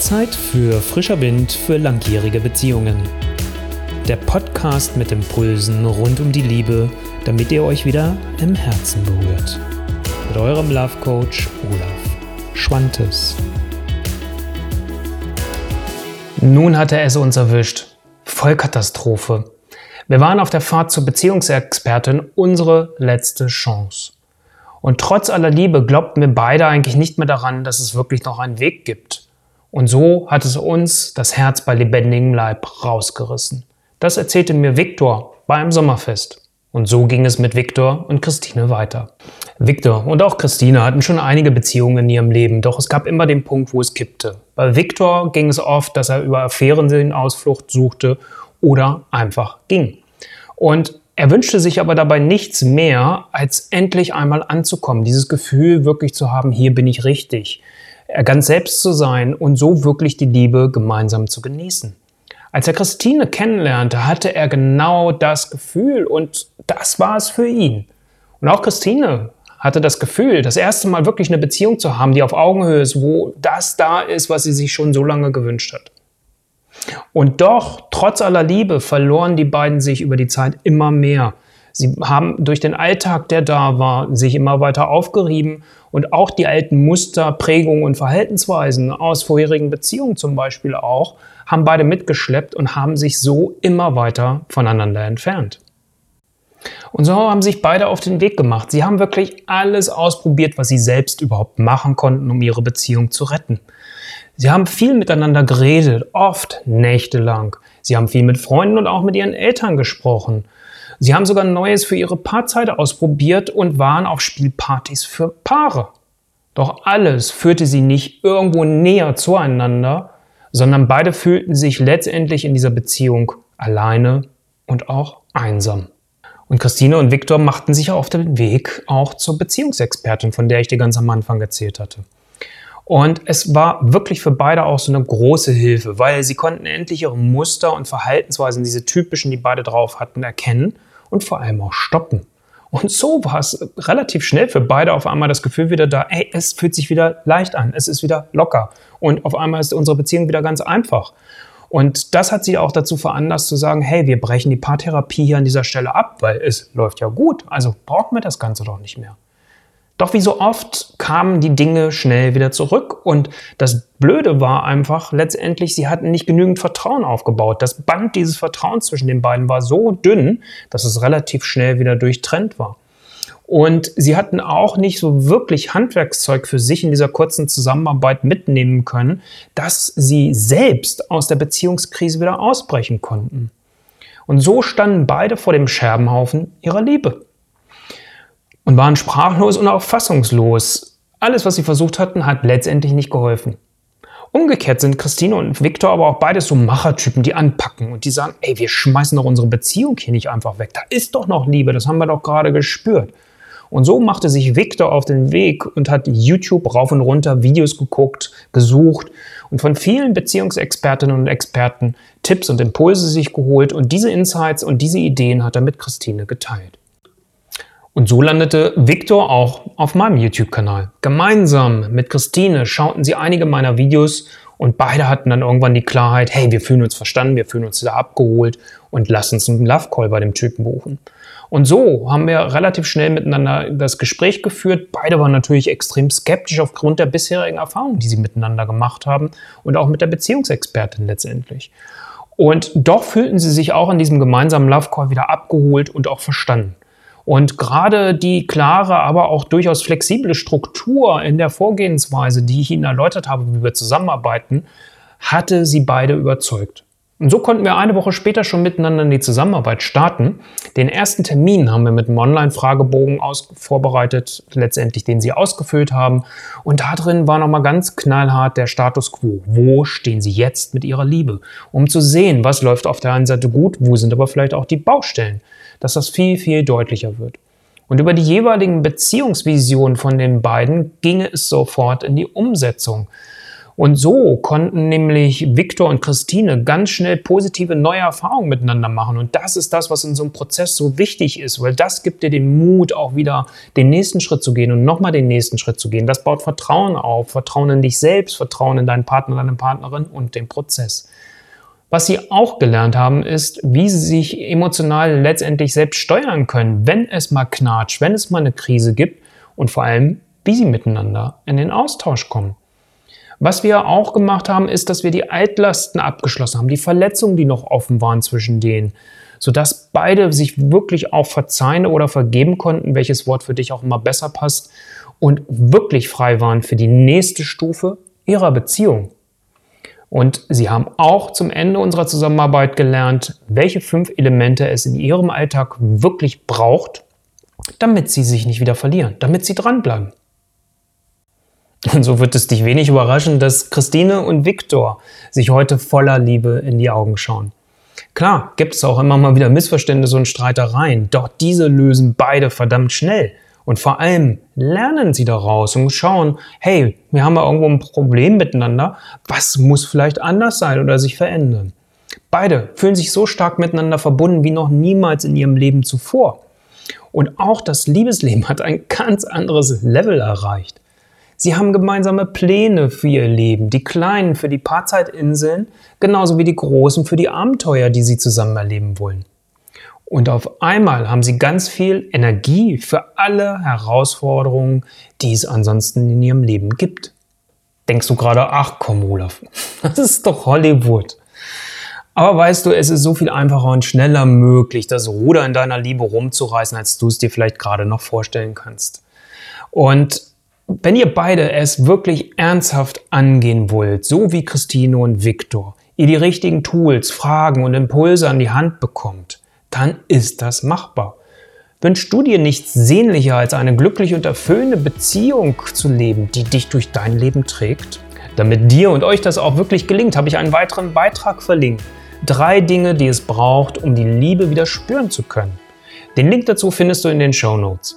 Zeit für frischer Wind für langjährige Beziehungen. Der Podcast mit Impulsen rund um die Liebe, damit ihr euch wieder im Herzen berührt. Mit eurem Love Coach Olaf Schwantes. Nun hatte es uns erwischt. Vollkatastrophe. Wir waren auf der Fahrt zur Beziehungsexpertin unsere letzte Chance. Und trotz aller Liebe glaubten wir beide eigentlich nicht mehr daran, dass es wirklich noch einen Weg gibt. Und so hat es uns das Herz bei lebendigem Leib rausgerissen. Das erzählte mir Viktor bei einem Sommerfest. Und so ging es mit Viktor und Christine weiter. Viktor und auch Christine hatten schon einige Beziehungen in ihrem Leben, doch es gab immer den Punkt, wo es kippte. Bei Viktor ging es oft, dass er über Affären Ausflucht suchte oder einfach ging. Und er wünschte sich aber dabei nichts mehr, als endlich einmal anzukommen, dieses Gefühl wirklich zu haben, hier bin ich richtig ganz selbst zu sein und so wirklich die Liebe gemeinsam zu genießen. Als er Christine kennenlernte, hatte er genau das Gefühl und das war es für ihn. Und auch Christine hatte das Gefühl, das erste Mal wirklich eine Beziehung zu haben, die auf Augenhöhe ist, wo das da ist, was sie sich schon so lange gewünscht hat. Und doch, trotz aller Liebe, verloren die beiden sich über die Zeit immer mehr. Sie haben durch den Alltag, der da war, sich immer weiter aufgerieben und auch die alten Muster, Prägungen und Verhaltensweisen aus vorherigen Beziehungen zum Beispiel auch, haben beide mitgeschleppt und haben sich so immer weiter voneinander entfernt. Und so haben sich beide auf den Weg gemacht. Sie haben wirklich alles ausprobiert, was sie selbst überhaupt machen konnten, um ihre Beziehung zu retten. Sie haben viel miteinander geredet, oft nächtelang. Sie haben viel mit Freunden und auch mit ihren Eltern gesprochen. Sie haben sogar Neues für ihre Paarzeit ausprobiert und waren auf Spielpartys für Paare. Doch alles führte sie nicht irgendwo näher zueinander, sondern beide fühlten sich letztendlich in dieser Beziehung alleine und auch einsam. Und Christine und Viktor machten sich auf den Weg auch zur Beziehungsexpertin, von der ich dir ganz am Anfang erzählt hatte. Und es war wirklich für beide auch so eine große Hilfe, weil sie konnten endlich ihre Muster und Verhaltensweisen, diese typischen, die beide drauf hatten, erkennen und vor allem auch stoppen. Und so war es relativ schnell für beide auf einmal das Gefühl wieder da, ey, es fühlt sich wieder leicht an, es ist wieder locker. Und auf einmal ist unsere Beziehung wieder ganz einfach. Und das hat sie auch dazu veranlasst zu sagen, hey, wir brechen die Paartherapie hier an dieser Stelle ab, weil es läuft ja gut. Also brauchen wir das Ganze doch nicht mehr. Doch wie so oft kamen die Dinge schnell wieder zurück und das Blöde war einfach letztendlich, sie hatten nicht genügend Vertrauen aufgebaut. Das Band dieses Vertrauens zwischen den beiden war so dünn, dass es relativ schnell wieder durchtrennt war. Und sie hatten auch nicht so wirklich Handwerkszeug für sich in dieser kurzen Zusammenarbeit mitnehmen können, dass sie selbst aus der Beziehungskrise wieder ausbrechen konnten. Und so standen beide vor dem Scherbenhaufen ihrer Liebe und waren sprachlos und auch fassungslos. Alles, was sie versucht hatten, hat letztendlich nicht geholfen. Umgekehrt sind Christine und Viktor aber auch beides so Machertypen, die anpacken und die sagen, ey, wir schmeißen doch unsere Beziehung hier nicht einfach weg. Da ist doch noch Liebe, das haben wir doch gerade gespürt. Und so machte sich Viktor auf den Weg und hat YouTube rauf und runter Videos geguckt, gesucht und von vielen Beziehungsexpertinnen und Experten Tipps und Impulse sich geholt und diese Insights und diese Ideen hat er mit Christine geteilt. Und so landete Victor auch auf meinem YouTube-Kanal. Gemeinsam mit Christine schauten sie einige meiner Videos und beide hatten dann irgendwann die Klarheit, hey, wir fühlen uns verstanden, wir fühlen uns da abgeholt und lassen uns einen Love Call bei dem Typen buchen. Und so haben wir relativ schnell miteinander das Gespräch geführt. Beide waren natürlich extrem skeptisch aufgrund der bisherigen Erfahrungen, die sie miteinander gemacht haben und auch mit der Beziehungsexpertin letztendlich. Und doch fühlten sie sich auch in diesem gemeinsamen Love Call wieder abgeholt und auch verstanden. Und gerade die klare, aber auch durchaus flexible Struktur in der Vorgehensweise, die ich Ihnen erläutert habe, wie wir zusammenarbeiten, hatte sie beide überzeugt. Und so konnten wir eine Woche später schon miteinander in die Zusammenarbeit starten. Den ersten Termin haben wir mit einem Online-Fragebogen vorbereitet, letztendlich den Sie ausgefüllt haben. Und da drin war nochmal ganz knallhart der Status quo. Wo stehen Sie jetzt mit Ihrer Liebe? Um zu sehen, was läuft auf der einen Seite gut, wo sind aber vielleicht auch die Baustellen dass das viel, viel deutlicher wird. Und über die jeweiligen Beziehungsvisionen von den beiden ginge es sofort in die Umsetzung. Und so konnten nämlich Viktor und Christine ganz schnell positive neue Erfahrungen miteinander machen. Und das ist das, was in so einem Prozess so wichtig ist, weil das gibt dir den Mut, auch wieder den nächsten Schritt zu gehen und nochmal den nächsten Schritt zu gehen. Das baut Vertrauen auf, Vertrauen in dich selbst, Vertrauen in deinen Partner, deine Partnerin und den Prozess. Was sie auch gelernt haben, ist, wie sie sich emotional letztendlich selbst steuern können, wenn es mal knatscht, wenn es mal eine Krise gibt und vor allem, wie sie miteinander in den Austausch kommen. Was wir auch gemacht haben, ist, dass wir die Altlasten abgeschlossen haben, die Verletzungen, die noch offen waren zwischen denen, sodass beide sich wirklich auch verzeihen oder vergeben konnten, welches Wort für dich auch immer besser passt, und wirklich frei waren für die nächste Stufe ihrer Beziehung. Und sie haben auch zum Ende unserer Zusammenarbeit gelernt, welche fünf Elemente es in ihrem Alltag wirklich braucht, damit sie sich nicht wieder verlieren, damit sie dranbleiben. Und so wird es dich wenig überraschen, dass Christine und Viktor sich heute voller Liebe in die Augen schauen. Klar, gibt es auch immer mal wieder Missverständnisse und Streitereien, doch diese lösen beide verdammt schnell. Und vor allem lernen sie daraus und schauen, hey, wir haben ja irgendwo ein Problem miteinander, was muss vielleicht anders sein oder sich verändern. Beide fühlen sich so stark miteinander verbunden wie noch niemals in ihrem Leben zuvor. Und auch das Liebesleben hat ein ganz anderes Level erreicht. Sie haben gemeinsame Pläne für ihr Leben, die kleinen für die Paarzeitinseln, genauso wie die großen für die Abenteuer, die sie zusammen erleben wollen. Und auf einmal haben sie ganz viel Energie für alle Herausforderungen, die es ansonsten in ihrem Leben gibt. Denkst du gerade, ach komm, Olaf, das ist doch Hollywood. Aber weißt du, es ist so viel einfacher und schneller möglich, das Ruder in deiner Liebe rumzureißen, als du es dir vielleicht gerade noch vorstellen kannst. Und wenn ihr beide es wirklich ernsthaft angehen wollt, so wie Christine und Viktor, ihr die richtigen Tools, Fragen und Impulse an die Hand bekommt, dann ist das machbar. Wünschst du dir nichts sehnlicher als eine glückliche und erfüllende Beziehung zu leben, die dich durch dein Leben trägt? Damit dir und euch das auch wirklich gelingt, habe ich einen weiteren Beitrag verlinkt. Drei Dinge, die es braucht, um die Liebe wieder spüren zu können. Den Link dazu findest du in den Show Notes.